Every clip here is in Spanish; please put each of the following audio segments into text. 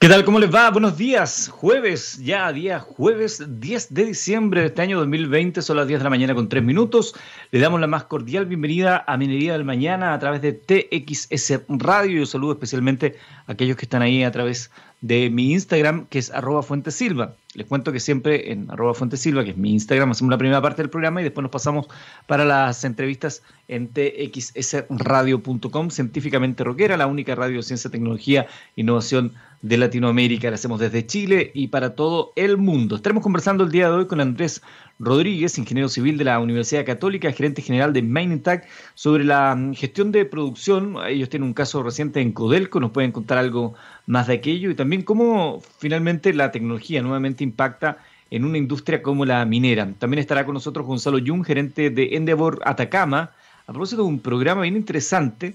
¿Qué tal? ¿Cómo les va? Buenos días. Jueves, ya día jueves 10 de diciembre de este año 2020, son las 10 de la mañana con 3 minutos. Le damos la más cordial bienvenida a Minería del Mañana a través de TXS Radio. Yo saludo especialmente a aquellos que están ahí a través de mi Instagram, que es arroba fuentesilva. Les cuento que siempre en arroba fuentesilva, que es mi Instagram, hacemos la primera parte del programa y después nos pasamos para las entrevistas en txsradio.com, científicamente rockera, la única radio de ciencia, tecnología, innovación de Latinoamérica. La hacemos desde Chile y para todo el mundo. Estaremos conversando el día de hoy con Andrés Rodríguez, ingeniero civil de la Universidad Católica, gerente general de Maintac, sobre la mm, gestión de producción. Ellos tienen un caso reciente en Codelco, nos pueden contar algo más de aquello y también cómo finalmente la tecnología nuevamente impacta en una industria como la minera. También estará con nosotros Gonzalo Jung, gerente de Endeavor Atacama, a propósito de un programa bien interesante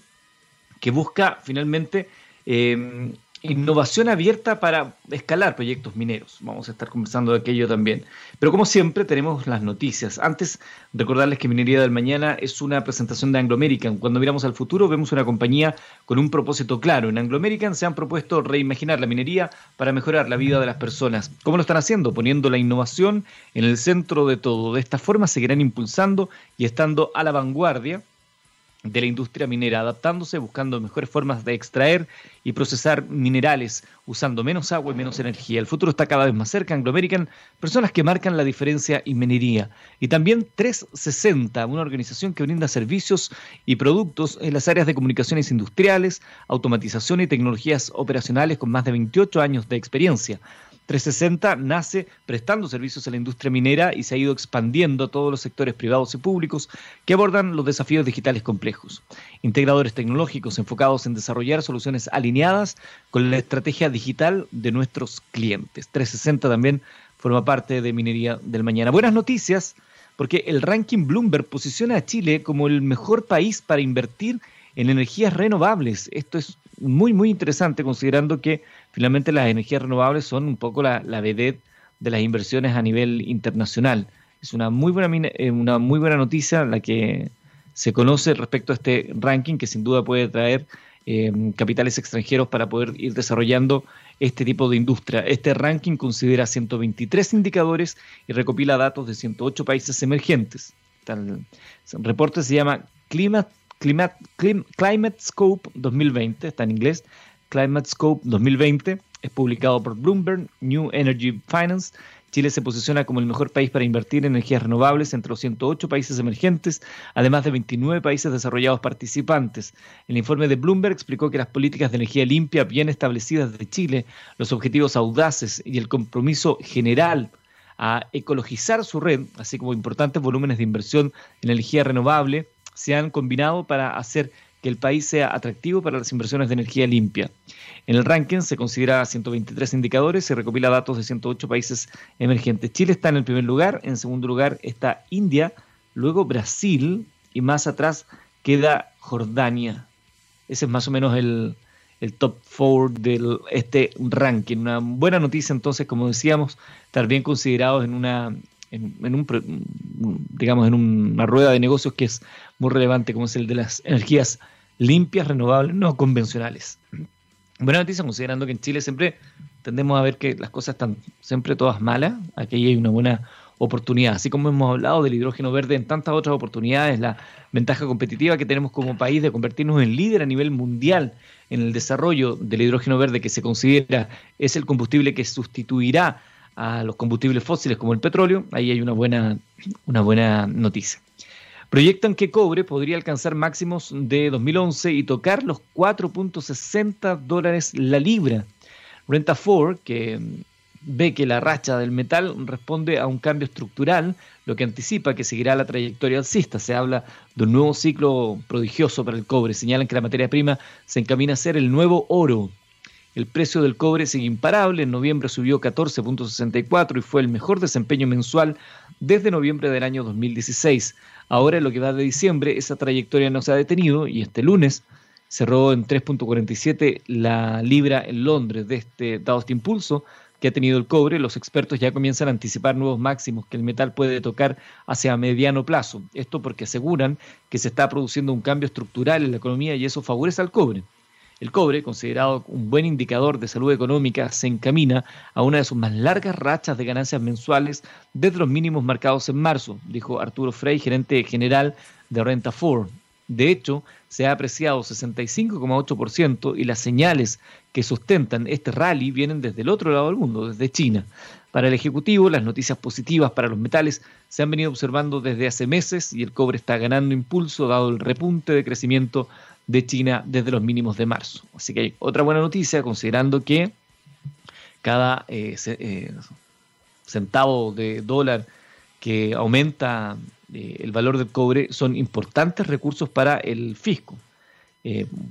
que busca finalmente eh, innovación abierta para escalar proyectos mineros. Vamos a estar conversando de aquello también. Pero como siempre tenemos las noticias. Antes, recordarles que Minería del Mañana es una presentación de Anglo American. Cuando miramos al futuro vemos una compañía con un propósito claro. En Anglo American se han propuesto reimaginar la minería para mejorar la vida de las personas. ¿Cómo lo están haciendo? Poniendo la innovación en el centro de todo. De esta forma seguirán impulsando y estando a la vanguardia de la industria minera, adaptándose, buscando mejores formas de extraer y procesar minerales, usando menos agua y menos energía. El futuro está cada vez más cerca. Anglo American, personas que marcan la diferencia en minería. Y también 360, una organización que brinda servicios y productos en las áreas de comunicaciones industriales, automatización y tecnologías operacionales con más de 28 años de experiencia. 360 nace prestando servicios a la industria minera y se ha ido expandiendo a todos los sectores privados y públicos que abordan los desafíos digitales complejos. Integradores tecnológicos enfocados en desarrollar soluciones alineadas con la estrategia digital de nuestros clientes. 360 también forma parte de Minería del Mañana. Buenas noticias, porque el ranking Bloomberg posiciona a Chile como el mejor país para invertir en energías renovables. Esto es muy, muy interesante considerando que finalmente las energías renovables son un poco la, vedette de las inversiones a nivel internacional. Es una muy buena, eh, una muy buena noticia la que se conoce respecto a este ranking que sin duda puede traer eh, capitales extranjeros para poder ir desarrollando este tipo de industria. Este ranking considera 123 indicadores y recopila datos de 108 países emergentes. El reporte se llama Climate Climate, Climate Scope 2020, está en inglés, Climate Scope 2020, es publicado por Bloomberg New Energy Finance. Chile se posiciona como el mejor país para invertir en energías renovables entre los 108 países emergentes, además de 29 países desarrollados participantes. El informe de Bloomberg explicó que las políticas de energía limpia bien establecidas de Chile, los objetivos audaces y el compromiso general a ecologizar su red, así como importantes volúmenes de inversión en energía renovable, se han combinado para hacer que el país sea atractivo para las inversiones de energía limpia. En el ranking se considera 123 indicadores y recopila datos de 108 países emergentes. Chile está en el primer lugar, en segundo lugar está India, luego Brasil y más atrás queda Jordania. Ese es más o menos el, top four de este ranking. Una buena noticia entonces, como decíamos, estar bien considerados en una en, un, digamos, en una rueda de negocios que es muy relevante, como es el de las energías limpias, renovables, no convencionales. Buena noticia, considerando que en Chile siempre tendemos a ver que las cosas están siempre todas malas, aquí hay una buena oportunidad. Así como hemos hablado del hidrógeno verde en tantas otras oportunidades, la ventaja competitiva que tenemos como país de convertirnos en líder a nivel mundial en el desarrollo del hidrógeno verde que se considera es el combustible que sustituirá a los combustibles fósiles como el petróleo, ahí hay una buena, una buena noticia. Proyectan que cobre podría alcanzar máximos de 2011 y tocar los 4.60 dólares la libra. Renta 4, que ve que la racha del metal responde a un cambio estructural, lo que anticipa que seguirá la trayectoria alcista. Se habla de un nuevo ciclo prodigioso para el cobre. Señalan que la materia prima se encamina a ser el nuevo oro. El precio del cobre sigue imparable. En noviembre subió 14.64 y fue el mejor desempeño mensual desde noviembre del año 2016. Ahora, en lo que va de diciembre, esa trayectoria no se ha detenido y este lunes cerró en 3.47 la libra en Londres. De este, dado este impulso que ha tenido el cobre, los expertos ya comienzan a anticipar nuevos máximos que el metal puede tocar hacia mediano plazo. Esto porque aseguran que se está produciendo un cambio estructural en la economía y eso favorece al cobre. El cobre, considerado un buen indicador de salud económica, se encamina a una de sus más largas rachas de ganancias mensuales desde los mínimos marcados en marzo, dijo Arturo Frey, gerente general de Renta 4. De hecho, se ha apreciado 65,8% y las señales que sustentan este rally vienen desde el otro lado del mundo, desde China. Para el Ejecutivo, las noticias positivas para los metales se han venido observando desde hace meses y el cobre está ganando impulso dado el repunte de crecimiento de China desde los mínimos de marzo. Así que hay otra buena noticia, considerando que cada eh, eh, centavo de dólar que aumenta eh, el valor del cobre son importantes recursos para el fisco.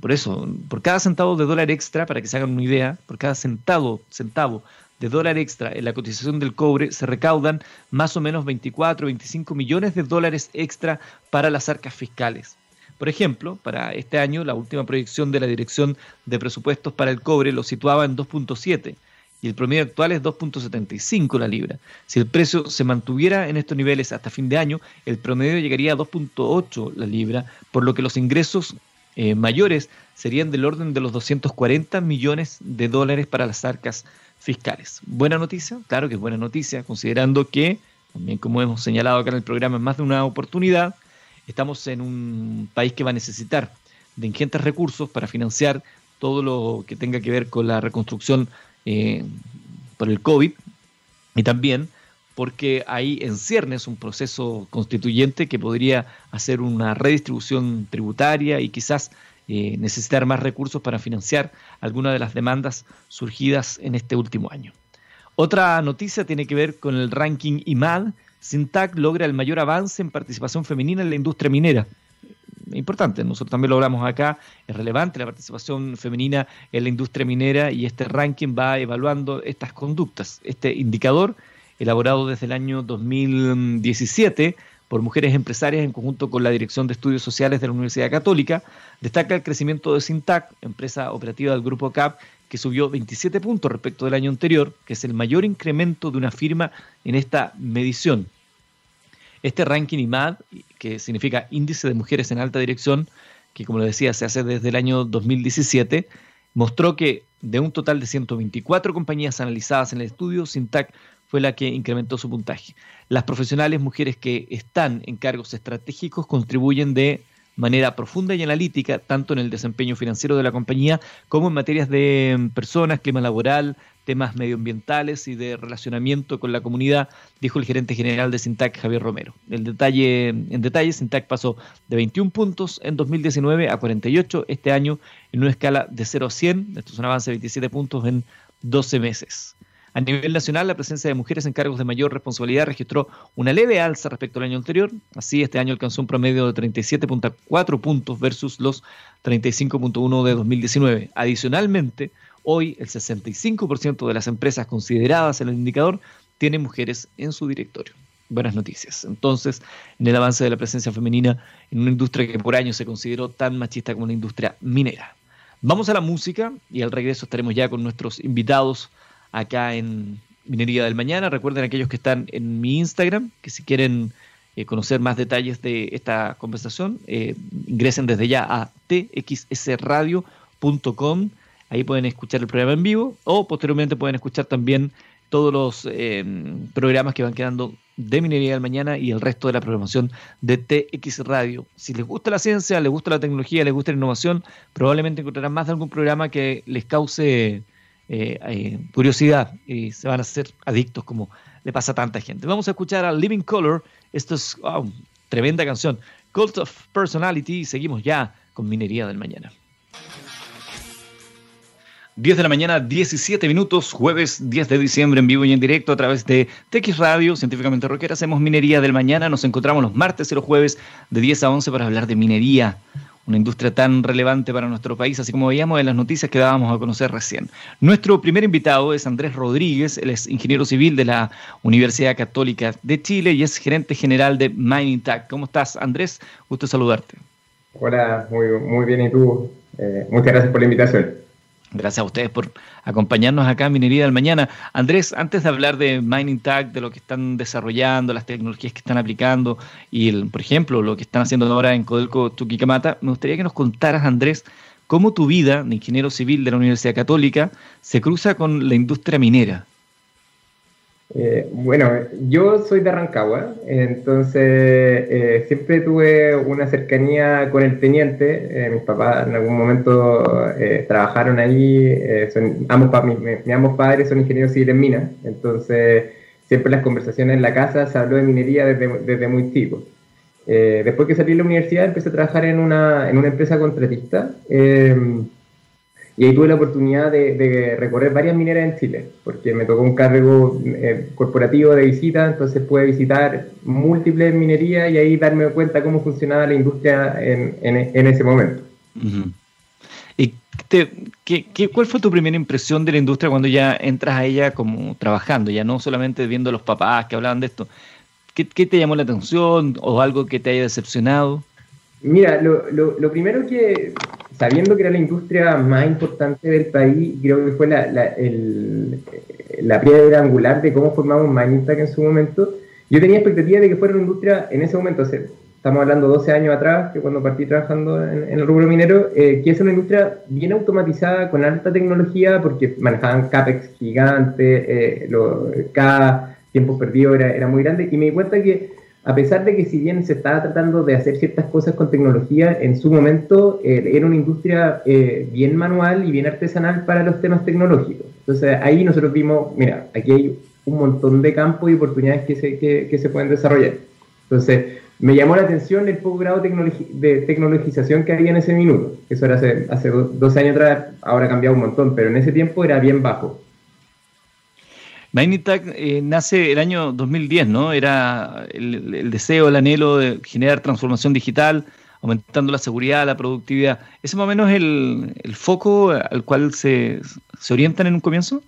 por eso, por cada centavo de dólar extra, para que se hagan una idea, por cada centavo, centavo de dólar extra en la cotización del cobre se recaudan más o menos 24 o 25 millones de dólares extra para las arcas fiscales. Por ejemplo, para este año, la última proyección de la Dirección de Presupuestos para el Cobre lo situaba en 2.7 y el promedio actual es 2.75 la libra. Si el precio se mantuviera en estos niveles hasta fin de año, el promedio llegaría a 2.8 la libra, por lo que los ingresos eh, mayores serían del orden de los 240 millones de dólares para las arcas fiscales. Buena noticia, claro que es buena noticia, considerando que, también como hemos señalado acá en el programa en más de una oportunidad, estamos en un país que va a necesitar de ingentes recursos para financiar todo lo que tenga que ver con la reconstrucción eh, por el COVID y también porque hay en ciernes un proceso constituyente que podría hacer una redistribución tributaria y quizás eh, necesitar más recursos para financiar algunas de las demandas surgidas en este último año. Otra noticia tiene que ver con el ranking IMAD, Sintac logra el mayor avance en participación femenina en la industria minera. Importante, nosotros también lo hablamos acá, es relevante la participación femenina en la industria minera y este ranking va evaluando estas conductas. Este indicador, elaborado desde el año 2017 por mujeres empresarias en conjunto con la Dirección de Estudios Sociales de la Universidad Católica, destaca el crecimiento de Sintac, empresa operativa del grupo CAP, que subió 27 puntos respecto del año anterior, que es el mayor incremento de una firma en esta medición. Este ranking IMAD, que significa Índice de Mujeres en Alta Dirección, que como le decía se hace desde el año 2017, mostró que de un total de 124 compañías analizadas en el estudio, Sintac fue la que incrementó su puntaje. Las profesionales mujeres que están en cargos estratégicos contribuyen de manera profunda y analítica, tanto en el desempeño financiero de la compañía como en materias de mm, personas, clima laboral, temas medioambientales y de relacionamiento con la comunidad, dijo el gerente general de Sintac, Javier Romero. El detalle, en detalle, Sintac pasó de 21 puntos en 2019 a 48 este año en una escala de 0 a 100. Esto es un avance de 27 puntos en 12 meses. A nivel nacional, la presencia de mujeres en cargos de mayor responsabilidad registró una leve alza respecto al año anterior. Así, este año alcanzó un promedio de 37.4 puntos versus los 35.1 de 2019. Adicionalmente, hoy el 65% de las empresas consideradas en el indicador tienen mujeres en su directorio. Buenas noticias. Entonces, en el avance de la presencia femenina en una industria que por años se consideró tan machista como la industria minera. Vamos a la música y al regreso estaremos ya con nuestros invitados acá en Minería del Mañana. Recuerden aquellos que están en mi Instagram, que si quieren eh, conocer más detalles de esta conversación, eh, ingresen desde ya a txsradio.com. Ahí pueden escuchar el programa en vivo o posteriormente pueden escuchar también todos los eh, programas que van quedando de Minería del Mañana y el resto de la programación de TX Radio. Si les gusta la ciencia, les gusta la tecnología, les gusta la innovación, probablemente encontrarán más de algún programa que les cause eh, curiosidad y se van a hacer adictos como le pasa a tanta gente. Vamos a escuchar a Living Color, esto es tremenda canción, Cult of Personality, seguimos ya con Minería del Mañana. 10 de la mañana, 17 minutos, jueves 10 de diciembre en vivo y en directo a través de TX Radio, Científicamente Rockera. Hacemos Minería del Mañana. Nos encontramos los martes y los jueves de 10 a 11 para hablar de minería una industria tan relevante para nuestro país, así como veíamos en las noticias que dábamos a conocer recién. Nuestro primer invitado es Andrés Rodríguez, él es ingeniero civil de la Universidad Católica de Chile y es gerente general de Mining Tech. ¿Cómo estás, Andrés? Gusto saludarte. Hola, muy, muy bien, ¿y tú? Eh, muchas gracias por la invitación. Gracias a ustedes por acompañarnos acá en Minería del Mañana. Andrés, antes de hablar de Mining Tag, de lo que están desarrollando, las tecnologías que están aplicando y, por ejemplo, lo que están haciendo ahora en Codelco Chuquicamata, me gustaría que nos contaras, Andrés, cómo tu vida de ingeniero civil de la Universidad Católica se cruza con la industria minera. Eh, bueno, yo soy de Rancagua, entonces eh, siempre tuve una cercanía con el teniente. Eh, mis papás en algún momento trabajaron ahí, son, ambos, ambos padres son ingenieros civiles en minas, entonces siempre las conversaciones en la casa se habló de minería desde, desde muy chico. después que salí de la universidad empecé a trabajar en una, en una empresa contratista. Y ahí tuve la oportunidad de, recorrer varias mineras en Chile, porque me tocó un cargo eh, corporativo de visita, entonces pude visitar múltiples minerías y ahí darme cuenta cómo funcionaba la industria en, en, ese momento. ¿Y qué, cuál fue tu primera impresión de la industria cuando ya entras a ella como trabajando, ya no solamente viendo a los papás que hablaban de esto? ¿Qué, qué te llamó la atención o algo que te haya decepcionado? Mira, lo, lo, lo, primero que, sabiendo que era la industria más importante del país, creo que fue la, la, el, la piedra angular de cómo formamos Magnistac en su momento, yo tenía expectativa de que fuera una industria en ese momento, estamos hablando 12 años atrás, que cuando partí trabajando en, el rubro minero, eh, que es una industria bien automatizada, con alta tecnología, porque manejaban CAPEX gigantes, eh, cada tiempo perdido era, era muy grande, y me di cuenta que a pesar de que si bien se estaba tratando de hacer ciertas cosas con tecnología, en su momento eh, era una industria eh, bien manual y bien artesanal para los temas tecnológicos. Entonces ahí nosotros vimos, mira, aquí hay un montón de campos y oportunidades que se, que, se pueden desarrollar. Entonces me llamó la atención el poco grado de tecnologización que había en ese minuto. Eso era hace, hace 12 años atrás, ahora ha cambiado un montón, pero en ese tiempo era bien bajo. Magnitac eh, nace el año 2010, ¿no? Era el, deseo, el anhelo de generar transformación digital, aumentando la seguridad, la productividad. ¿Ese más o menos es el, foco al cual se, orientan en un comienzo?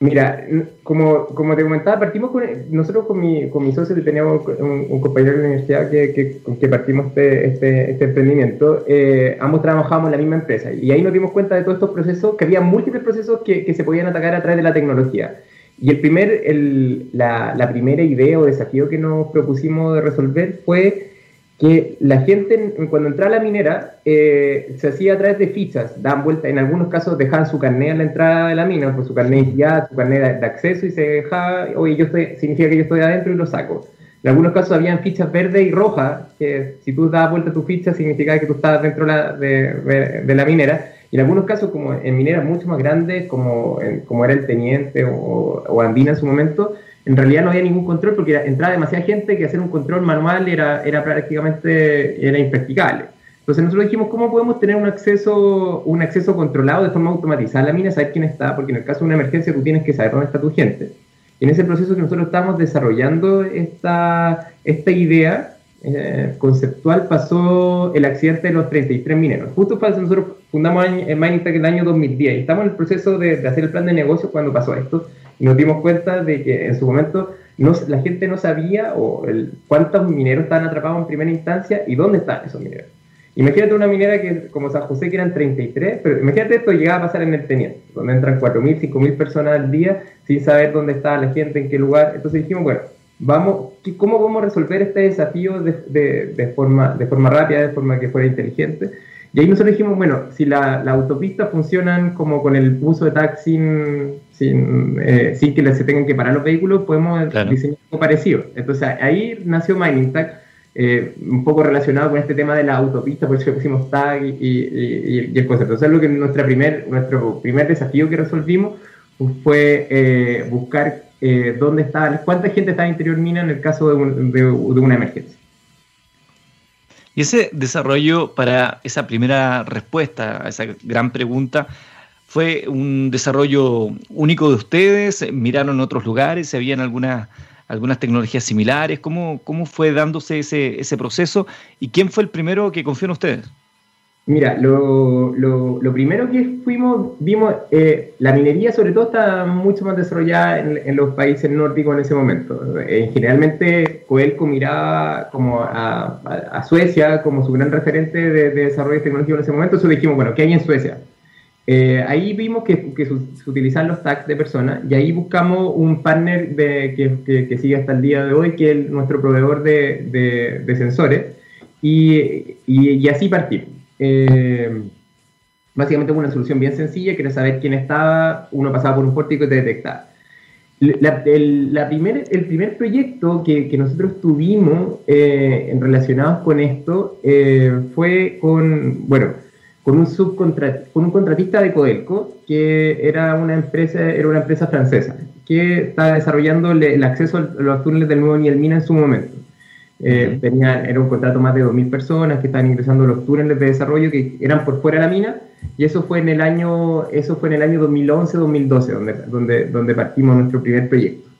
Mira, como, como te comentaba, partimos con, nosotros con mi, con mi socio teníamos un, compañero de la universidad que, que, partimos este, este, este emprendimiento, eh, ambos trabajamos en la misma empresa y ahí nos dimos cuenta de todos estos procesos, que había múltiples procesos que, que se podían atacar a través de la tecnología. Y el primer, el, la, la, primera idea o desafío que nos propusimos de resolver fue que la gente cuando entraba a la minera eh, se hacía a través de fichas, dan vuelta, en algunos casos dejaban su carnet a la entrada de la mina, pues su carnet ya, su carnet de, acceso y se dejaba, oye, yo estoy, significa que yo estoy adentro y lo saco. En algunos casos habían fichas verde y rojas, que si tú dabas vuelta tu ficha significaba que tú estabas dentro de, de, de la minera. Y en algunos casos, como en mineras mucho más grandes, como, como era el Teniente o, o, Andina en su momento, en realidad no había ningún control porque entraba demasiada gente que hacer un control manual era, era prácticamente era impracticable. Entonces nosotros dijimos, ¿cómo podemos tener un acceso, un acceso controlado de forma automatizada a la mina, saber quién está? Porque en el caso de una emergencia tú tienes que saber dónde está tu gente. En ese proceso que nosotros estamos desarrollando esta, esta idea, eh, conceptual pasó el accidente de los 33 mineros. Justo nosotros fundamos en Minestack el año 2010 y estamos en el proceso de, hacer el plan de negocio cuando pasó esto y nos dimos cuenta de que en su momento la gente no sabía o cuántos mineros estaban atrapados en primera instancia y dónde están esos mineros. Imagínate una minera que como San José que eran 33, pero imagínate esto llegaba a pasar en el Teniente, donde entran 4.000, 5.000 personas al día sin saber dónde estaba la gente, en qué lugar. Entonces dijimos, bueno, vamos, ¿cómo vamos a resolver este desafío de, forma, de forma rápida, de forma que fuera inteligente? Y ahí nosotros dijimos, bueno, si la, la autopista funcionan como con el uso de taxi sin, eh, sin, que se tengan que parar los vehículos, podemos diseñar algo parecido. Entonces ahí nació Mining Tag, eh, un poco relacionado con este tema de la autopista, por eso pusimos tag y, y, y, el concepto. Entonces lo que nuestra primer, nuestro primer desafío que resolvimos fue eh, buscar eh, dónde está, cuánta gente está en interior mina en el caso de, una emergencia. Y ese desarrollo para esa primera respuesta a esa gran pregunta, ¿fue un desarrollo único de ustedes? ¿Miraron otros lugares? ¿Habían algunas, algunas tecnologías similares? ¿Cómo, ¿Cómo fue dándose ese, ese proceso? ¿Y quién fue el primero que confió en ustedes? Mira, lo, lo, primero que fuimos, vimos, eh, la minería sobre todo está mucho más desarrollada en, los países nórdicos en ese momento. Eh, generalmente Coelco miraba como a, a, Suecia como su gran referente de, desarrollo tecnológico en ese momento, entonces dijimos, bueno, ¿qué hay en Suecia? Eh, ahí vimos que, que se, utilizan los tags de personas y ahí buscamos un partner de, que, que, sigue hasta el día de hoy, que es nuestro proveedor de, de, de sensores, y, y así partimos. Eh, básicamente una solución bien sencilla, que era saber quién estaba, uno pasaba por un pórtico y te detectaba. La, el, primer, el primer proyecto que, nosotros tuvimos eh, relacionados con esto eh, fue con, bueno, con un, subcontra, con un contratista de Codelco, que era una empresa, era una empresa francesa, que estaba desarrollando el acceso a los túneles del nuevo Nielmina en su momento. Eh, era un contrato más de 2.000 personas que estaban ingresando a los túneles de desarrollo que eran por fuera de la mina y eso fue en el año, eso fue en el año 2011-2012 donde, donde, donde partimos nuestro primer proyecto.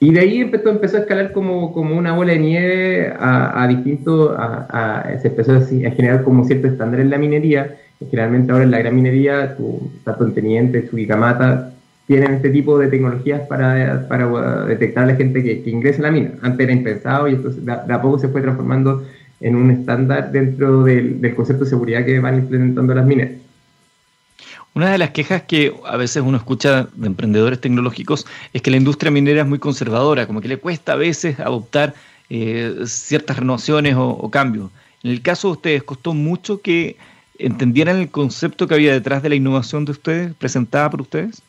Y de ahí empezó, empezó a escalar como, como una bola de nieve a, a distintos, a, se empezó a, generar como cierto estándar en la minería. generalmente ahora en la gran minería, tu, tanto en Teniente, Chuquicamata, tienen este tipo de tecnologías para, para detectar a la gente que, que, ingresa a la mina. Antes era impensado y esto de, a poco se fue transformando en un estándar dentro del, concepto de seguridad que van implementando las minas. Una de las quejas que a veces uno escucha de emprendedores tecnológicos es que la industria minera es muy conservadora, como que le cuesta a veces adoptar eh, ciertas renovaciones o cambios. En el caso de ustedes, ¿costó mucho que entendieran el concepto que había detrás de la innovación de ustedes, presentada por ustedes?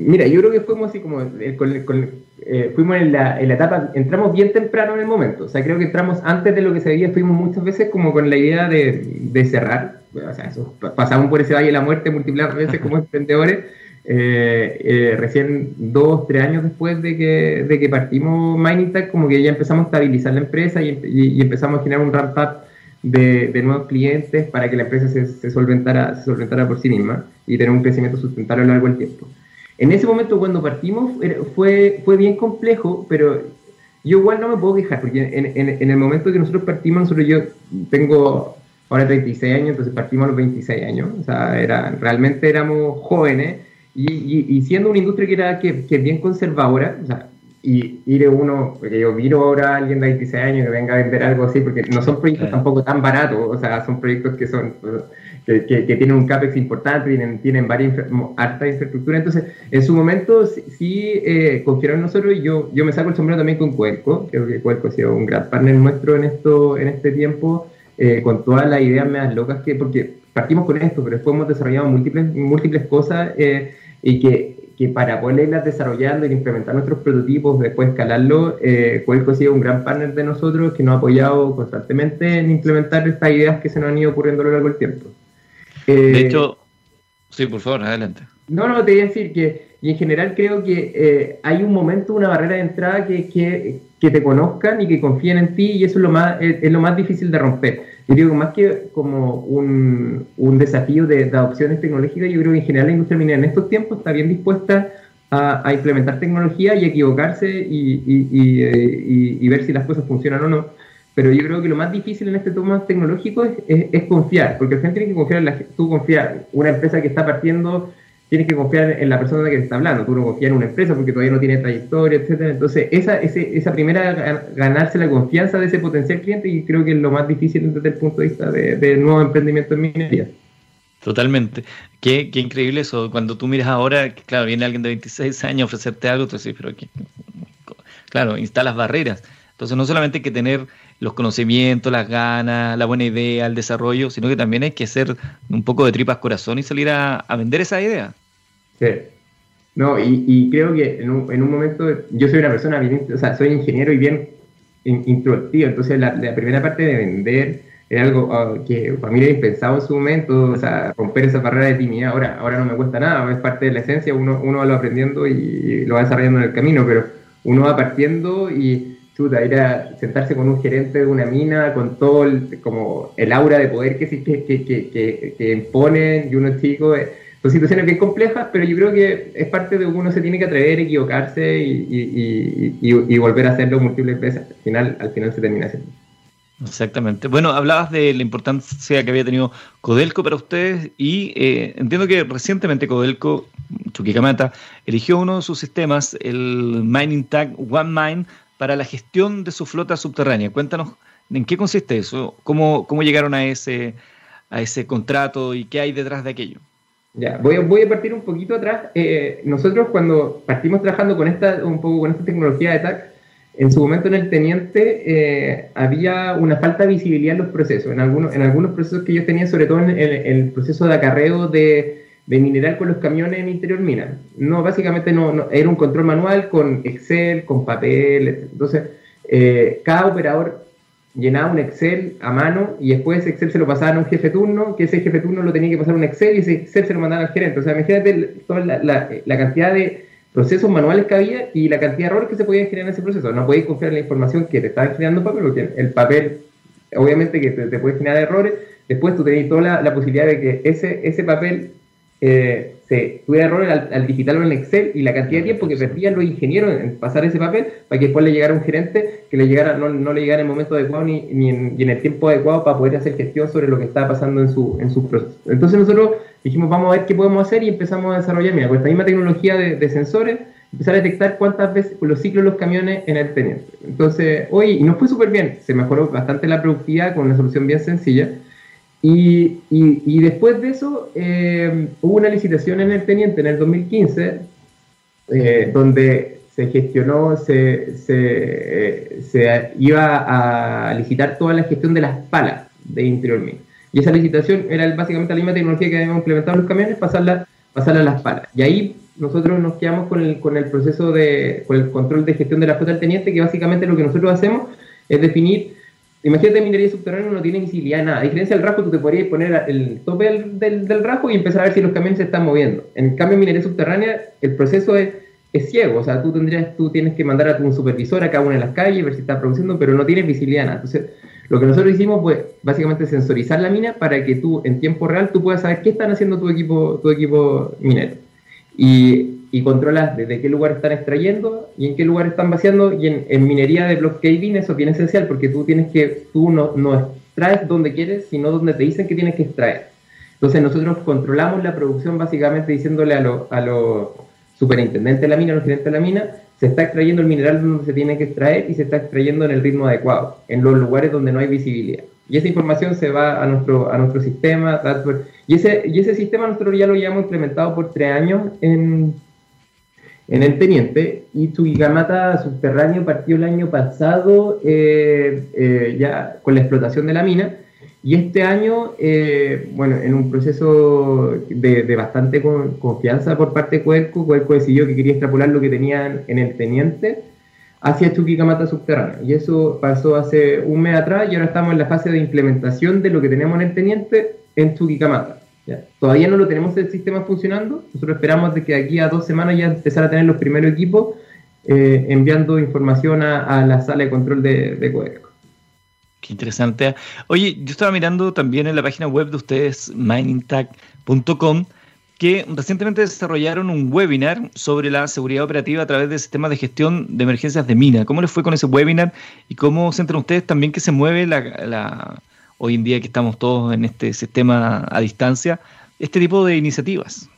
Mira, yo creo que fuimos así como, eh, eh, fuimos en la, en la, etapa, entramos bien temprano en el momento, o sea, creo que entramos antes de lo que se veía, fuimos muchas veces como con la idea de, de cerrar, o sea, eso, pasamos por ese valle de la muerte múltiples veces como emprendedores, eh, recién dos, tres años después de que, de que partimos Mining como que ya empezamos a estabilizar la empresa y, y, empezamos a generar un ramp up de, de, nuevos clientes para que la empresa se, se, solventara, se solventara por sí misma y tener un crecimiento sustentable a lo largo del tiempo. En ese momento cuando partimos fue, fue bien complejo, pero yo igual no me puedo quejar, porque en, en, el momento que nosotros partimos, nosotros yo tengo ahora 36 años, entonces partimos a los 26 años, o sea, era, realmente éramos jóvenes, y, y, siendo una industria que, era, que, que bien conservadora, o sea, y ir uno, porque yo miro ahora a alguien de 26 años que venga a vender algo así, porque no son proyectos tampoco tan baratos, o sea, son proyectos que son que, que, tienen un CAPEX importante, tienen, tienen varias harta infraestructura. Entonces, en su momento sí, eh, confiaron en nosotros y yo, yo me saco el sombrero también con Cuerco. Creo que Cuerco ha sido un gran partner nuestro en, esto, en este tiempo, eh, con todas las ideas más locas que, porque partimos con esto, pero después hemos desarrollado múltiples, múltiples cosas eh, y que, que, para poderlas desarrollando y implementar nuestros prototipos, después escalarlo, eh, Cuerco ha sido un gran partner de nosotros que nos ha apoyado constantemente en implementar estas ideas que se nos han ido ocurriendo a lo largo del tiempo de eh, hecho, sí, por favor, adelante. No, no, te voy a decir que, y en general creo que eh, hay un momento, una barrera de entrada que, que, que, te conozcan y que confíen en ti, y eso es lo más, es, lo más difícil de romper. Yo digo, más que como un, un desafío de, de, adopciones tecnológicas, yo creo que en general la industria minera en estos tiempos está bien dispuesta a, a implementar tecnología y equivocarse y, y, y, y ver si las cosas funcionan o no pero yo creo que lo más difícil en este tema tecnológico es, es, confiar, porque la gente tiene que confiar en la tú confiar, una empresa que está partiendo, tienes que confiar en la persona que te está hablando, tú no confías en una empresa porque todavía no tiene trayectoria, etcétera, entonces esa, ese, esa primera, ganarse la confianza de ese potencial cliente y creo que es lo más difícil desde el punto de vista de, de nuevo emprendimiento en minería. Totalmente. Qué, qué, increíble eso. Cuando tú miras ahora, claro, viene alguien de 26 años a ofrecerte algo, tú dices, pero claro, instalas barreras. Entonces no solamente hay que tener los conocimientos, las ganas, la buena idea, el desarrollo, sino que también hay que hacer un poco de tripas corazón y salir a, vender esa idea. Sí. No, y, creo que en un, en un, momento, yo soy una persona bien, o sea, soy ingeniero y bien introvertido, entonces la, primera parte de vender es algo ah, que para mí era impensado en su momento, o sea, romper esa barrera de timidez, ahora, ahora no me cuesta nada, es parte de la esencia, uno, uno va lo aprendiendo y lo va desarrollando en el camino, pero uno va partiendo y ir a sentarse con un gerente de una mina, con todo el, como el aura de poder que, que, que, que, imponen y uno chico. Eh, son situaciones bien complejas, pero yo creo que es parte de uno se tiene que atrever, equivocarse y, y, y, y volver a hacerlo múltiples veces. Al final, al final se termina haciendo. Exactamente. Bueno, hablabas de la importancia que había tenido Codelco para ustedes y eh, entiendo que recientemente Codelco, Chuquicamata, eligió uno de sus sistemas, el Mining Tag One Mine, para la gestión de su flota subterránea. Cuéntanos en qué consiste eso, cómo, cómo llegaron a ese, a ese contrato y qué hay detrás de aquello. Ya, voy voy a partir un poquito atrás. Eh, nosotros cuando partimos trabajando con esta, un poco con esta tecnología de TAC, en su momento en el teniente eh, había una falta de visibilidad en los procesos, en algunos, en algunos procesos que yo tenía, sobre todo en el, proceso de acarreo de, mineral con los camiones en interior mina. No, básicamente no, era un control manual con Excel, con papel, entonces eh, cada operador llenaba un Excel a mano y después Excel se lo pasaban a un jefe turno, que ese jefe turno lo tenía que pasar a un Excel y ese Excel se lo mandaban al gerente. O sea, imagínate toda la cantidad de procesos manuales que había y la cantidad de errores que se podían generar en ese proceso. No podéis confiar en la información que te estaba generando papel, porque el papel, obviamente que te, puede generar errores, después tú tenéis toda la, posibilidad de que ese, ese papel eh, se tuviera errores al, digitarlo en Excel y la cantidad de tiempo que perdían los ingenieros en pasar ese papel para que después le llegara un gerente que le llegara, no, no le llegara en el momento adecuado ni, ni, en, en, el tiempo adecuado para poder hacer gestión sobre lo que estaba pasando en su, en su proceso. Entonces nosotros dijimos, vamos a ver qué podemos hacer y empezamos a desarrollar, mira, con esta misma tecnología de, sensores, empezar a detectar cuántas veces los ciclos de los camiones en el teniente. Entonces, hoy, y nos fue súper bien, se mejoró bastante la productividad con una solución bien sencilla. Y, y, después de eso, eh, hubo una licitación en el teniente en el 2015, eh, donde se gestionó, se, se, eh, se, iba a licitar toda la gestión de las palas de interior. Y esa licitación era básicamente la misma tecnología que habíamos implementado en los camiones, pasarla, pasarla a las palas. Y ahí nosotros nos quedamos con el, con el proceso de, con el control de gestión de la flota del teniente, que básicamente lo que nosotros hacemos es definir, imagínate minería subterránea no tiene visibilidad nada, a diferencia del rajo tú te podrías poner el tope del, del, del, rajo y empezar a ver si los camiones se están moviendo. En cambio en minería subterránea el proceso es, es ciego, o sea, tú, tendrías, tú tienes que mandar a tu supervisor a cada una de las calles, ver si está produciendo, pero no tienes visibilidad nada. Entonces, lo que nosotros hicimos fue básicamente sensorizar la mina para que tú en tiempo real tú puedas saber qué están haciendo tu equipo, tu equipo minero. Y, y controlas desde qué lugar están extrayendo y en qué lugar están vaciando. Y en, minería de block eso es bien esencial porque tú tienes que, tú no, no extraes donde quieres, sino donde te dicen que tienes que extraer. Entonces nosotros controlamos la producción básicamente diciéndole a los a lo superintendentes de la mina, a los gerentes de la mina, se está extrayendo el mineral donde se tiene que extraer y se está extrayendo en el ritmo adecuado, en los lugares donde no hay visibilidad. Y esa información se va a nuestro, a nuestro sistema. Y ese, y ese sistema nosotros ya lo llevamos implementado por tres años en, en el Teniente. Y Chuquicamata subterráneo partió el año pasado eh, eh, ya con la explotación de la mina. Y este año, eh, bueno, en un proceso de, bastante confianza por parte de Cuerco, Cuerco decidió que quería extrapolar lo que tenían en el Teniente hacia Chuquicamata subterráneo. Y eso pasó hace un mes atrás y ahora estamos en la fase de implementación de lo que teníamos en el Teniente en Chuquicamata. Todavía no lo tenemos el sistema funcionando. Nosotros esperamos de que aquí a dos semanas ya empezar a tener los primeros equipos eh, enviando información a, la sala de control de, de Qué interesante. Oye, yo estaba mirando también en la página web de ustedes, miningtag.com, que recientemente desarrollaron un webinar sobre la seguridad operativa a través de sistemas de gestión de emergencias de mina. ¿Cómo les fue con ese webinar y cómo sienten ustedes también que se mueve la, hoy en día que estamos todos en este sistema a distancia, este tipo de iniciativas?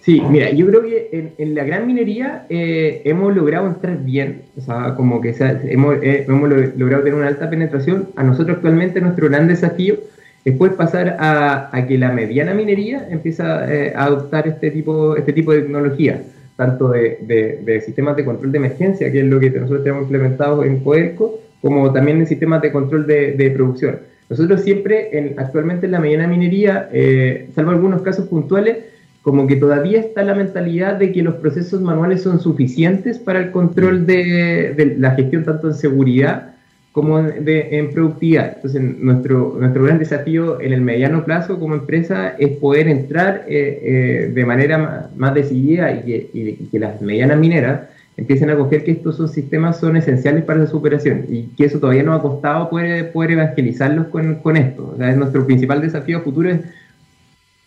Sí, mira, yo creo que en, la gran minería eh, hemos logrado entrar bien, o sea, como que hemos, eh, logrado tener una alta penetración. A nosotros actualmente nuestro gran desafío es pues pasar a, que la mediana minería empiece eh, a adoptar este tipo, este tipo de tecnología, tanto de, sistemas de control de emergencia, que es lo que nosotros tenemos implementado en Coerco, como también en sistemas de control de, producción. Nosotros siempre, en, actualmente en la mediana minería, salvo algunos casos puntuales, como que todavía está la mentalidad de que los procesos manuales son suficientes para el control de, la gestión tanto en seguridad como en productividad. Entonces, nuestro, nuestro gran desafío en el mediano plazo como empresa es poder entrar eh, eh, de manera más, decidida y que, las medianas mineras empiecen a coger que estos sistemas son esenciales para su operación y que eso todavía nos ha costado poder, poder evangelizarlos con, con esto. O sea, es nuestro principal desafío futuro es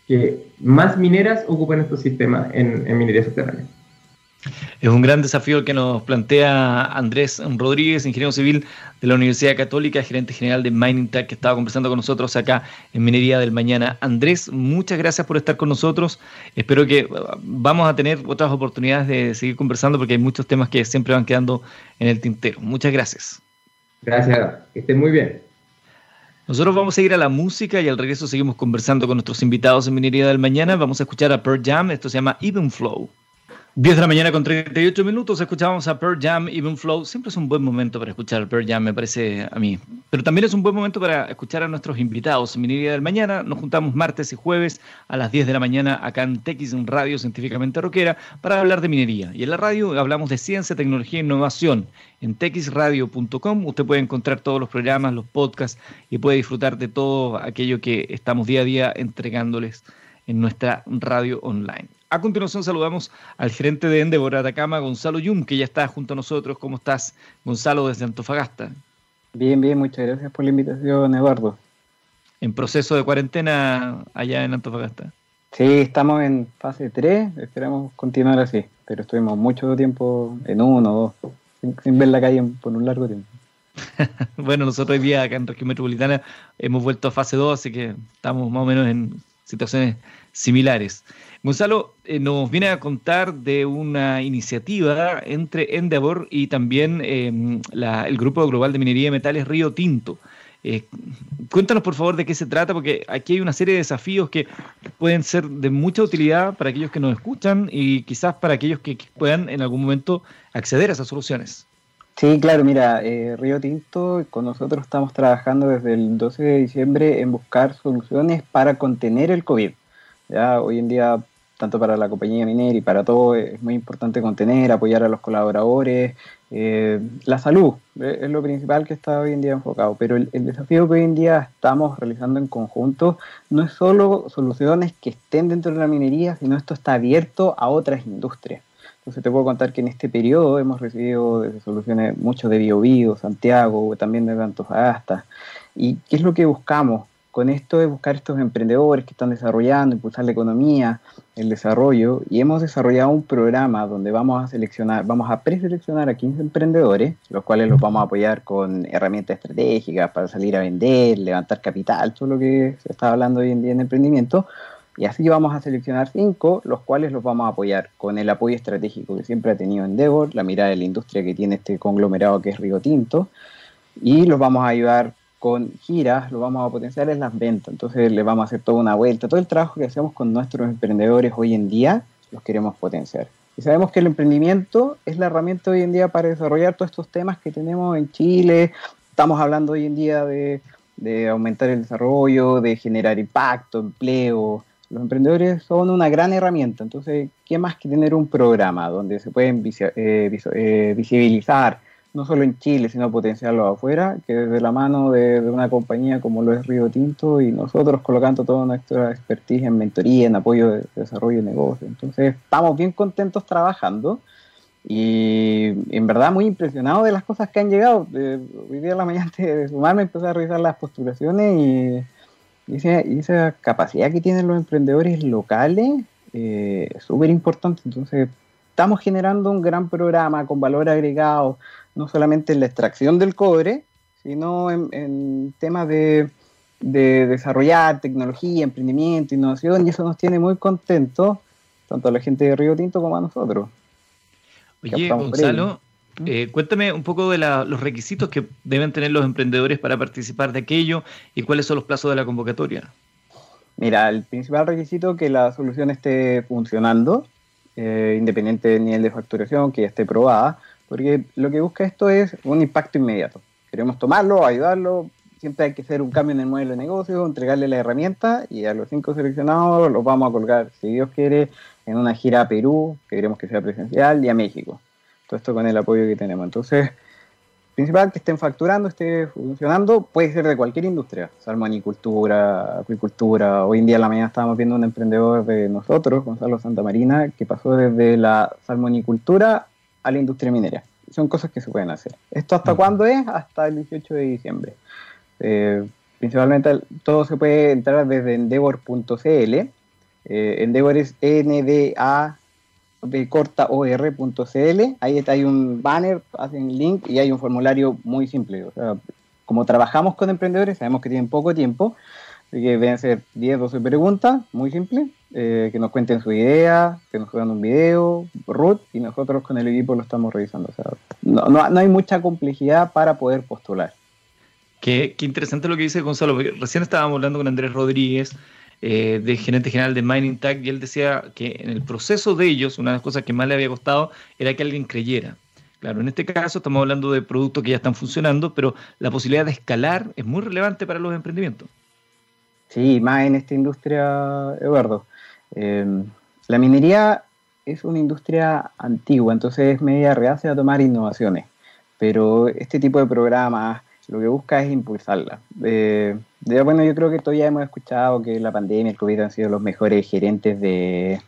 que más mineras ocupan estos sistemas en, minería subterránea. Es un gran desafío el que nos plantea Andrés Rodríguez, ingeniero civil de la Universidad Católica, gerente general de Mining Tech, que estaba conversando con nosotros acá en Minería del Mañana. Andrés, muchas gracias por estar con nosotros. Espero que vamos a tener otras oportunidades de seguir conversando porque hay muchos temas que siempre van quedando en el tintero. Muchas gracias. Gracias, que estén muy bien. Nosotros vamos a ir a la música y al regreso seguimos conversando con nuestros invitados en Minería del Mañana. Vamos a escuchar a Pearl Jam, esto se llama Even Flow. 10 de la mañana con 38 minutos, escuchábamos a Pearl Jam, Even Flow. Siempre es un buen momento para escuchar a Pearl Jam, me parece a mí. Pero también es un buen momento para escuchar a nuestros invitados. Minería del Mañana, nos juntamos martes y jueves a las 10 de la mañana acá en TX Radio Científicamente Roquera para hablar de minería. Y en la radio hablamos de ciencia, tecnología e innovación. En texradio.com usted puede encontrar todos los programas, los podcasts y puede disfrutar de todo aquello que estamos día a día entregándoles en nuestra radio online. A continuación saludamos al gerente de Endeavor Atacama, Gonzalo Yum, que ya está junto a nosotros. ¿Cómo estás, Gonzalo, desde Antofagasta? Bien, bien, muchas gracias por la invitación, Eduardo. ¿En proceso de cuarentena allá en Antofagasta? Sí, estamos en fase 3, esperamos continuar así, pero estuvimos mucho tiempo en uno o dos, sin, ver la calle por un largo tiempo. bueno, nosotros hoy día acá en Región Metropolitana hemos vuelto a fase 2, así que estamos más o menos en situaciones similares. Gonzalo eh, nos viene a contar de una iniciativa entre Endeavor y también em, el Grupo Global de Minería de Metales Río Tinto. Eh, cuéntanos por favor de qué se trata, porque aquí hay una serie de desafíos que pueden ser de mucha utilidad para aquellos que nos escuchan y quizás para aquellos que puedan en algún momento acceder a esas soluciones. Sí, claro, mira, eh, Río Tinto, con nosotros estamos trabajando desde el 12 de diciembre en buscar soluciones para contener el COVID. Ya hoy en día tanto para la compañía minera y para todo, es muy importante contener, apoyar a los colaboradores. Eh, la salud es lo principal que está hoy en día enfocado, pero el, desafío que hoy en día estamos realizando en conjunto no es solo soluciones que estén dentro de la minería, sino esto está abierto a otras industrias. Entonces te puedo contar que en este periodo hemos recibido desde soluciones mucho de Biobío, Santiago, también de Antofagasta. ¿Y qué es lo que buscamos? con esto de buscar estos emprendedores que están desarrollando, impulsar la economía, el desarrollo, y hemos desarrollado un programa donde vamos a seleccionar, vamos a preseleccionar a 15 emprendedores, los cuales los vamos a apoyar con herramientas estratégicas para salir a vender, levantar capital, todo lo que se está hablando hoy en día en emprendimiento, y así vamos a seleccionar cinco, los cuales los vamos a apoyar con el apoyo estratégico que siempre ha tenido Endeavor, la mirada de la industria que tiene este conglomerado que es Río Tinto, y los vamos a ayudar con giras, lo vamos a potenciar en las ventas. Entonces le vamos a hacer toda una vuelta. Todo el trabajo que hacemos con nuestros emprendedores hoy en día los queremos potenciar. Y sabemos que el emprendimiento es la herramienta hoy en día para desarrollar todos estos temas que tenemos en Chile. Estamos hablando hoy en día de, de aumentar el desarrollo, de generar impacto, empleo. Los emprendedores son una gran herramienta. Entonces, ¿qué más que tener un programa donde se pueden eh, eh, visibilizar? no solo en Chile, sino potenciarlo afuera, que desde la mano de, una compañía como lo es Río Tinto y nosotros colocando toda nuestra expertise en mentoría, en apoyo de, desarrollo de negocio. Entonces, estamos bien contentos trabajando y en verdad muy impresionados de las cosas que han llegado. hoy día la mañana de sumarme empecé a revisar las postulaciones y, esa, capacidad que tienen los emprendedores locales eh, es súper importante. Entonces, estamos generando un gran programa con valor agregado no solamente en la extracción del cobre, sino en, temas de, desarrollar tecnología, emprendimiento, innovación, y eso nos tiene muy contentos, tanto a la gente de Río Tinto como a nosotros. Oye, Gonzalo. Eh, cuéntame un poco de los requisitos que deben tener los emprendedores para participar de aquello y cuáles son los plazos de la convocatoria. Mira, el principal requisito es que la solución esté funcionando, eh, independiente del nivel de facturación, que ya esté probada, porque lo que busca esto es un impacto inmediato. Queremos tomarlo, ayudarlo, siempre hay que hacer un cambio en el modelo de negocio, entregarle la herramienta y a los cinco seleccionados los vamos a colgar, si Dios quiere, en una gira a Perú, que queremos que sea presencial, y a México. Todo esto con el apoyo que tenemos. Entonces, principal que estén facturando, esté funcionando, puede ser de cualquier industria, salmonicultura, acuicultura. Hoy en día en la mañana estábamos viendo un emprendedor de nosotros, Gonzalo Santa Marina, que pasó desde la salmonicultura a la industria minera. Son cosas que se pueden hacer. ¿Esto hasta cuándo es? Hasta el 18 de diciembre. Eh, principalmente todo se puede entrar desde endeavor.cl. Eh, endeavor es NDA de corta or.cl. Ahí está, hay un banner, hacen link y hay un formulario muy simple. Como trabajamos con emprendedores, sabemos que tienen poco tiempo, así que deben ser 10, 12 preguntas, muy simple. Eh, que nos cuenten su idea, que nos hagan un video, root, y nosotros con el equipo lo estamos revisando. O sea, no, no, hay mucha complejidad para poder postular. Qué, qué, interesante lo que dice Gonzalo, porque recién estábamos hablando con Andrés Rodríguez eh, de gerente general de Mining Tag, y él decía que en el proceso de ellos, una de las cosas que más le había costado era que alguien creyera. Claro, en este caso estamos hablando de productos que ya están funcionando, pero la posibilidad de escalar es muy relevante para los emprendimientos. Sí, más en esta industria, Eduardo. Eh, la minería es una industria antigua, entonces es media reacia a tomar innovaciones, pero este tipo de programas lo que busca es impulsarla. Eh, bueno, yo creo que todos ya hemos escuchado que la pandemia, el COVID han sido los mejores gerentes de,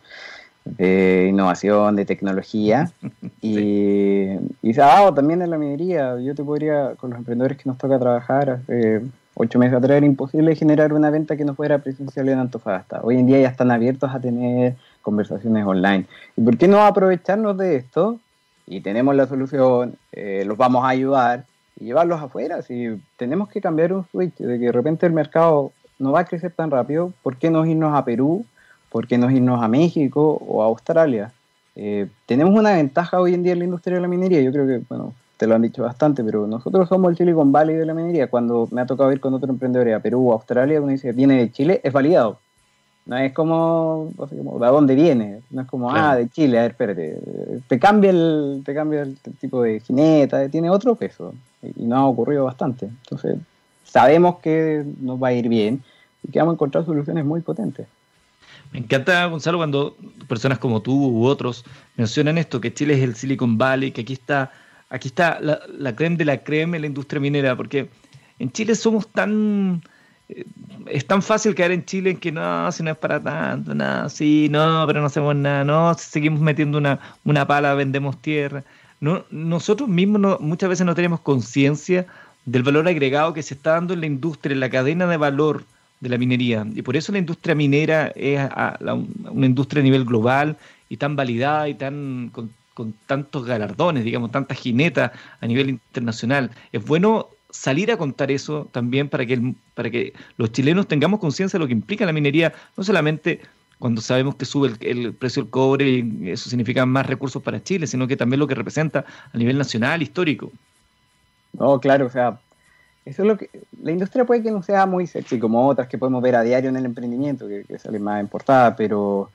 de innovación, de tecnología, y, y se ha dado también en la minería. Yo te podría, con los emprendedores que nos toca trabajar, hace ocho meses atrás era imposible generar una venta que no fuera presencial en Antofagasta. Hoy en día ya están abiertos a tener conversaciones online. ¿Y por qué no aprovecharnos de esto? Y tenemos la solución, eh, los vamos a ayudar y llevarlos afuera. Si tenemos que cambiar un switch de que de repente el mercado no va a crecer tan rápido, ¿por qué no irnos a Perú? ¿Por qué no irnos a México o a Australia? Eh, tenemos una ventaja hoy en día en la industria de la minería. Yo creo que, bueno, te lo han dicho bastante, pero nosotros somos el Silicon Valley de la minería. Cuando me ha tocado ir con otro emprendedor a Perú o Australia, uno dice, viene de Chile, es validado. No es como, ¿de dónde viene? No es como, ah, de Chile, a ver, espérate. Te cambia el, te cambia el, tipo de jineta, tiene otro peso. Y, no ha ocurrido bastante. Entonces, sabemos que nos va a ir bien y que vamos a encontrar soluciones muy potentes. Me encanta, Gonzalo, cuando personas como tú u otros mencionan esto, que Chile es el Silicon Valley, que aquí está, aquí está la, creme de la creme en la industria minera, porque en Chile somos tan eh, es tan fácil caer en Chile en que no, si no es para tanto, nada, sí, no, pero no hacemos nada, no, seguimos metiendo una, una pala, vendemos tierra. No, nosotros mismos muchas veces no tenemos conciencia del valor agregado que se está dando en la industria, en la cadena de valor de la minería. Y por eso la industria minera es una industria a nivel global y tan validada y tan con, con tantos galardones, digamos, tantas jinetas a nivel internacional. Es bueno salir a contar eso también para que, para que los chilenos tengamos conciencia de lo que implica la minería, no solamente cuando sabemos que sube el, precio del cobre eso significa más recursos para Chile, sino que también lo que representa a nivel nacional, histórico. No, claro, o sea, eso es lo que la industria puede que no sea muy sexy como otras que podemos ver a diario en el emprendimiento, que, que más importada, pero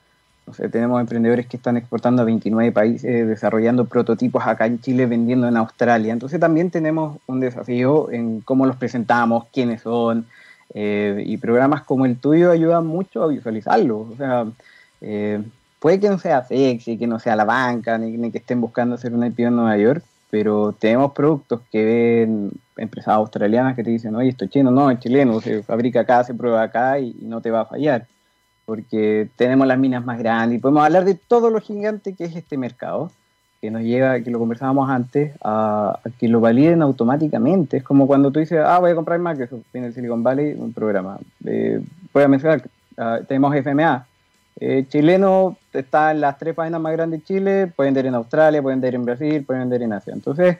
tenemos emprendedores que están exportando a 29 países, desarrollando prototipos acá en Chile, vendiendo en Australia. Entonces también tenemos un desafío en cómo los presentamos, quiénes son, eh, y programas como el tuyo ayudan mucho a visualizarlo. O sea, eh, puede que no sea sexy, que no sea la banca, ni, que estén buscando hacer una IPO en Nueva York, pero tenemos productos que ven empresas australianas que te dicen, oye, esto es chino, no, es chileno, se fabrica acá, se prueba acá y no te va a fallar porque tenemos las minas más grandes y podemos hablar de todo lo gigante que es este mercado, que nos lleva, que lo conversábamos antes, a, que lo validen automáticamente. Es como cuando tú dices, ah, voy a comprar eso viene el Silicon Valley, un programa. Eh, voy a mencionar, uh, tenemos FMA. Eh, chileno está en las tres páginas más grandes de Chile, pueden vender en Australia, pueden vender en Brasil, pueden vender en Asia. Entonces,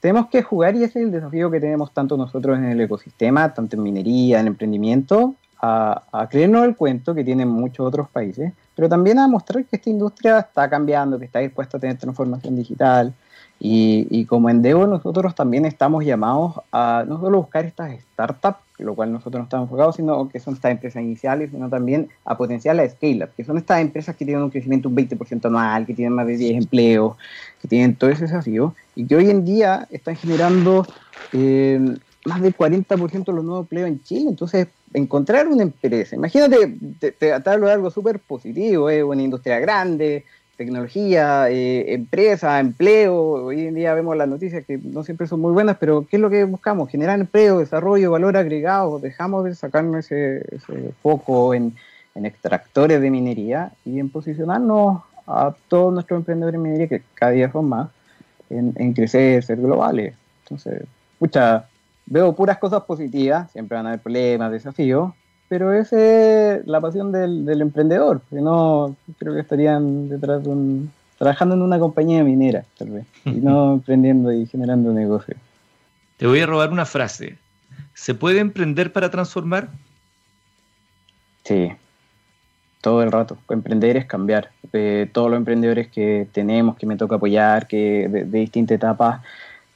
tenemos que jugar y ese es el desafío que tenemos tanto nosotros en el ecosistema, tanto en minería, en emprendimiento, a, creernos el cuento que tienen muchos otros países, pero también a mostrar que esta industria está cambiando, que está dispuesta a tener transformación digital. Y, como en Devo nosotros también estamos llamados a no solo buscar estas startups, lo cual nosotros no estamos enfocados, sino que son estas empresas iniciales, sino también a potenciar la scale-up, que son estas empresas que tienen un crecimiento un 20% anual, que tienen más de 10 empleos, que tienen todo ese desafío, y que hoy en día están generando eh, más del 40% de los nuevos empleos en Chile. Entonces, encontrar una empresa, imagínate, te, te, de algo súper positivo, es una industria grande, tecnología, eh, empresa, empleo. Hoy en día vemos las noticias que no siempre son muy buenas, pero ¿qué es lo que buscamos? Generar empleo, desarrollo, valor agregado. Dejamos de sacarnos ese, foco en, extractores de minería y en posicionarnos a todos nuestros emprendedores de minería, que cada día son más, en, en crecer, ser globales. Entonces, mucha veo puras cosas positivas, siempre van a haber problemas, desafíos, pero esa es la pasión del, emprendedor, que no creo que estarían detrás de un, trabajando en una compañía minera, tal vez, y no emprendiendo y generando negocio. Te voy a robar una frase. ¿Se puede emprender para transformar? Sí, todo el rato. Emprender es cambiar. todos los emprendedores que tenemos, que me toca apoyar, que de distintas etapas,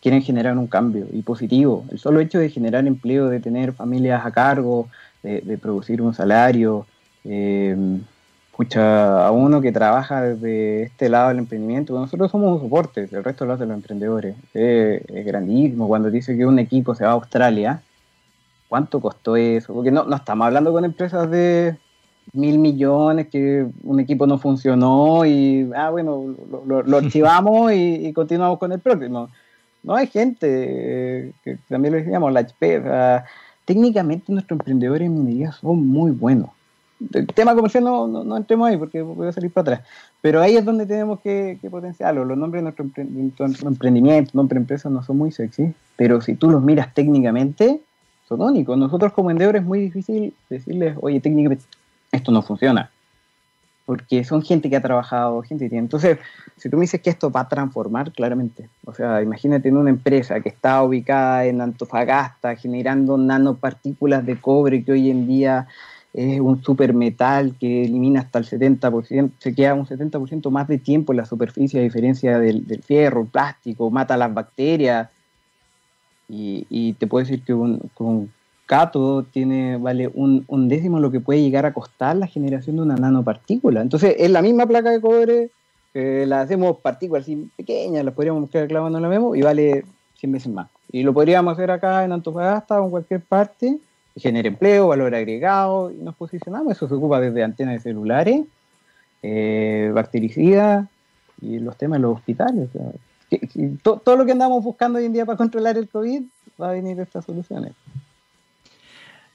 quieren generar un cambio y positivo. El solo hecho de generar empleo, de tener familias a cargo, de, producir un salario, a uno que trabaja desde este lado del emprendimiento, nosotros somos un soporte, el resto lo hacen los emprendedores. es grandísimo cuando dice que un equipo se va a Australia. ¿Cuánto costó eso? Porque no, no estamos hablando con empresas de mil millones que un equipo no funcionó y, ah, bueno, lo, archivamos y, continuamos con el próximo. No hay gente, eh, que también lo decíamos, la HP. técnicamente nuestros emprendedores en minería son muy buenos el tema comercial no, no, entremos ahí porque voy a salir para atrás. Pero ahí es donde tenemos que, potenciarlo. Los nombres de nuestro, emprendimiento, nombre de empresa no son muy sexy, pero si tú los miras técnicamente, son únicos. Nosotros como vendedores es muy difícil decirles, oye, técnicamente esto no funciona. Porque son gente que ha trabajado, gente que tiene. Entonces, si tú me dices que esto va a transformar, claramente. O sea, imagínate en una empresa que está ubicada en Antofagasta, generando nanopartículas de cobre que hoy en día es un supermetal que elimina hasta el 70%, se queda un 70% más de tiempo en la superficie a diferencia del, fierro, el plástico, mata las bacterias. Y, te puedo decir que un, un cátodo tiene, vale un, un, décimo lo que puede llegar a costar la generación de una nanopartícula. Entonces, es la misma placa de cobre, que la hacemos partículas así pequeñas, las podríamos mezclar clavando la vemos y vale 100 veces más. Y lo podríamos hacer acá en Antofagasta o en cualquier parte genera empleo, valor agregado, y nos posicionamos. Eso se ocupa desde antenas de celulares, eh, bactericidas y los temas de los hospitales. todo lo que andamos buscando hoy en día para controlar el COVID va a venir de estas soluciones.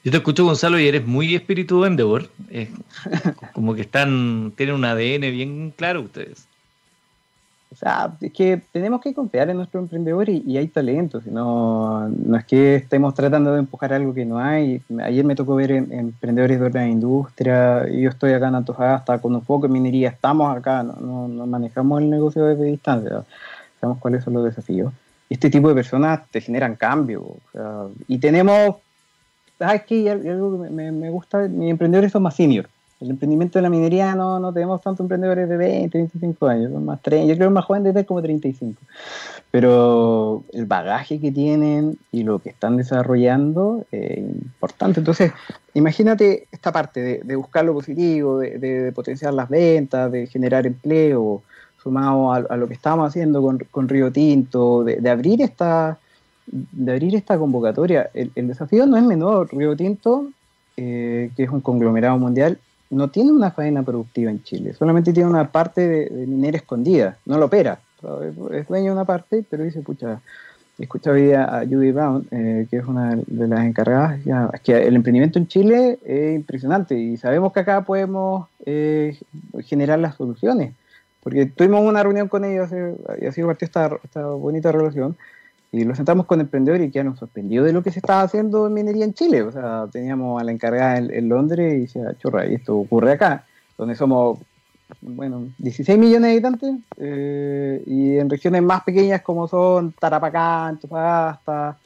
Yo te escucho, Gonzalo, y eres muy espíritu vendedor. como que están, tienen un ADN bien claro ustedes. O sea, es que tenemos que confiar en nuestro emprendedor y, hay talento, no, no es que estemos tratando de empujar algo que no hay. Ayer me tocó ver emprendedores de otra industria, yo estoy acá en Antofagasta con un poco en minería, estamos acá, no, no, manejamos el negocio desde distancia, sabemos cuáles son los desafíos. Este tipo de personas te generan cambio, o sea, y tenemos, ¿sabes qué? Algo que me, me gusta, mis emprendedores son más senior el emprendimiento de la minería no, no tenemos tantos emprendedores de 20, 25 años, son más 30, yo creo que más joven de como 35. Pero el bagaje que tienen y lo que están desarrollando es importante. Entonces, imagínate esta parte de, buscar lo positivo, de, potenciar las ventas, de generar empleo, sumado a, lo que estamos haciendo con, con Río Tinto, de, abrir esta de abrir esta convocatoria. El, desafío no es menor. Río Tinto, eh, que es un conglomerado mundial, no tiene una faena productiva en Chile, solamente tiene una parte de, minera escondida, no lo opera. Es dueño de una parte, pero dice, pucha, escucha hoy a Judy Brown, eh, que es una de las encargadas, ya, el emprendimiento en Chile es impresionante y sabemos que acá podemos eh, generar las soluciones, porque tuvimos una reunión con ellos y así partió esta, esta bonita relación, y lo sentamos con emprendedores y quedaron sorprendidos de lo que se estaba haciendo en minería en Chile. O sea, teníamos a la encargada en, Londres y decía, chorra, y esto ocurre acá, donde somos, bueno, 16 millones de habitantes, eh, y en regiones más pequeñas como son Tarapacá, Antofagasta,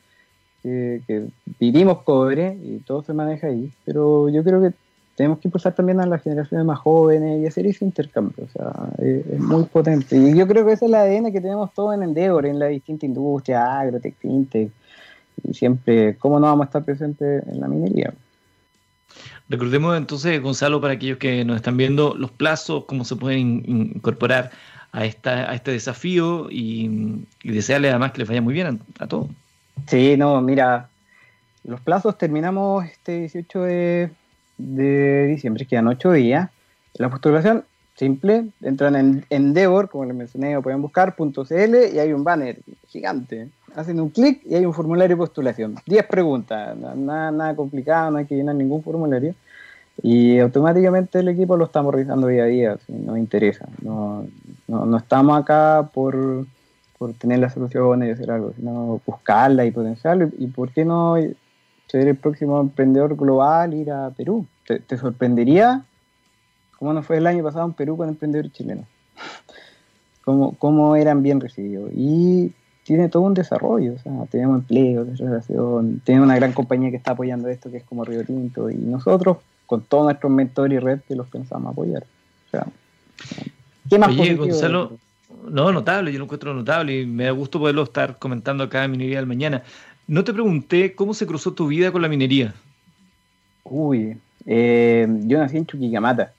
que vivimos cobre y todo se maneja ahí. Pero yo creo que tenemos que impulsar también a las generaciones más jóvenes y hacer ese intercambio. O sea, es, muy potente. Y yo creo que ese es el ADN que tenemos todos en Endeavor, en la distinta industria, agrotech, fintech, y siempre, ¿cómo no vamos a estar presentes en la minería? Recordemos entonces, Gonzalo, para aquellos que nos están viendo, los plazos, cómo se pueden incorporar a, esta, a este desafío y, desearle además que les vaya muy bien a, a todos. Sí, no, mira, los plazos terminamos este 18 de de diciembre, quedan ocho días. La postulación, simple, entran en Endeavor, como les mencioné, o pueden buscar, .cl y hay un banner gigante. Hacen un clic y hay un formulario de postulación. Diez preguntas, nada, nada complicado, no hay que llenar ningún formulario. Y automáticamente el equipo lo estamos revisando día a día, si nos interesa. No, no, estamos acá por, por tener la solución y hacer algo, sino buscarla y potenciarlo. Y, por qué no ser el próximo emprendedor global, ir a Perú. ¿Te, sorprendería cómo nos fue el año pasado en Perú con emprendedores chilenos? cómo, cómo eran bien recibidos. Y tiene todo un desarrollo, o sea, tenemos empleo, relación, tenemos una gran compañía que está apoyando esto, que es como Río Tinto, y nosotros, con todos nuestros mentores y red, que los pensamos apoyar. O sea, ¿qué más Oye, Gonzalo, no, notable, yo lo encuentro notable y me da gusto poderlo estar comentando acá en Minería del Mañana. No te pregunté cómo se cruzó tu vida con la minería. Uy, Eh, yo nací en Chuquicamata.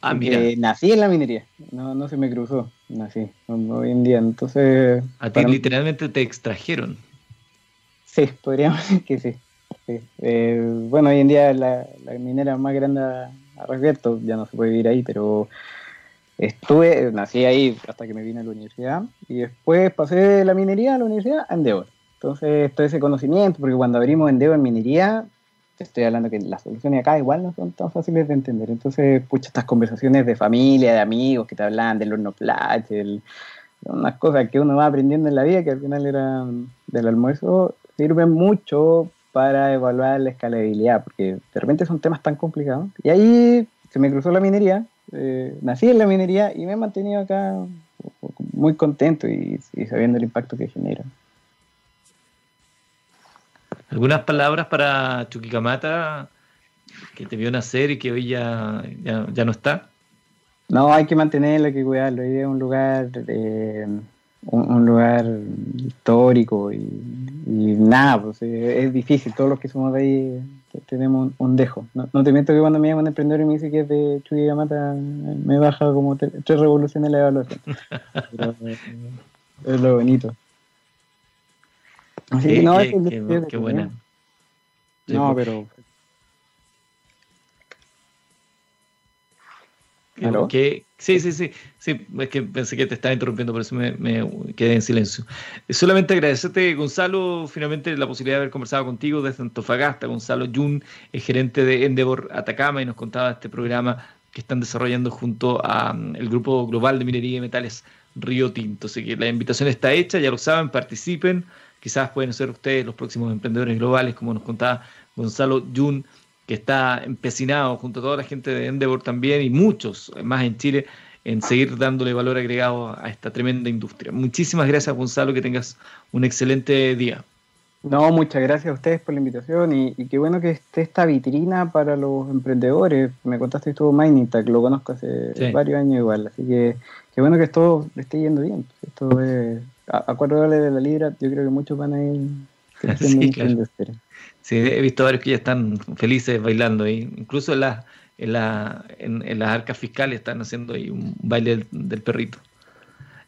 Ah, mira. nací en la minería, no, no se me cruzó, nací hoy en día. Entonces. A ti literalmente te extrajeron. Sí, podríamos decir que sí. Eh, bueno, hoy en día la, la minera más grande a respecto, ya no se puede vivir ahí, pero estuve, nací ahí hasta que me vine a la universidad y después pasé de la minería a la universidad a Endeavor. Entonces, todo ese conocimiento, porque cuando abrimos Endeavor en minería, estoy hablando que las soluciones acá igual no son tan fáciles de entender. Entonces, pucha, estas conversaciones de familia, de amigos que te hablan del horno flash, unas cosas que uno va aprendiendo en la vida que al final eran del almuerzo, sirven mucho para evaluar la escalabilidad, porque de repente son temas tan complicados. Y ahí se me cruzó la minería, eh, nací en la minería y me he mantenido acá muy contento y, sabiendo el impacto que genera. ¿Algunas palabras para Chuquicamata que te vio nacer y que hoy ya, ya, no está? No, hay que mantenerlo, hay que cuidarlo. Hoy es un lugar eh, un, lugar histórico y, nada, pues eh, es difícil, todos los que somos de ahí tenemos un, dejo. No, te miento que cuando me llama un emprendedor y me dice que es de Chuquicamata, me baja como tres revoluciones la evaluación. Eh, es lo bonito. Así que no, qué, qué, qué buena. No, pues. pero Que, sí, sí, sí, sí, es que pensé que te estaba interrumpiendo, por eso me, quedé en silencio. Solamente agradecerte, Gonzalo, finalmente la posibilidad de haber conversado contigo desde Antofagasta. Gonzalo Jun es gerente de Endeavor Atacama y nos contaba este programa que están desarrollando junto al mm, Grupo Global de Minería y Metales Río Tinto. Así que la invitación está hecha, ya lo saben, participen. Quizás pueden ser ustedes los próximos emprendedores globales, como nos contaba Gonzalo Jun que está empecinado junto a toda la gente de Endeavor también y muchos más en Chile en seguir dándole valor agregado a esta tremenda industria. Muchísimas gracias, Gonzalo, que tengas un excelente día. No, muchas gracias a ustedes por la invitación y, qué bueno que esté esta vitrina para los emprendedores. Me contaste que estuvo Mining lo conozco hace varios años igual, así que qué bueno que esto esté yendo bien. Esto es, a, cuatro dólares de la libra, yo creo que muchos van a ir sí, Sí, he visto varios que ya están felices bailando ahí. Incluso en, la, en, la, en, las arcas fiscales están haciendo ahí un baile del, perrito.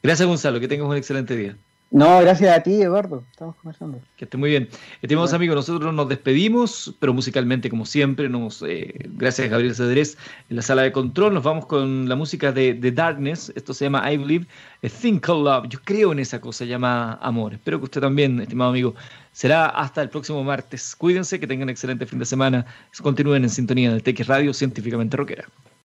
Gracias, Gonzalo. Que tengas un excelente día. No, gracias a ti, Eduardo. Estamos conversando. Que esté muy bien. Estimados amigos, nosotros nos despedimos, pero musicalmente, como siempre, nos, eh, gracias a Gabriel Cedrés en la sala de control. Nos vamos con la música de The Darkness. Esto se llama I Believe, a Thing Called Love. Yo creo en esa cosa, se llama amor. Espero que usted también, estimado amigo, Será hasta el próximo martes. Cuídense, que tengan un excelente fin de semana. Continúen en sintonía de TX Radio Científicamente Rockera.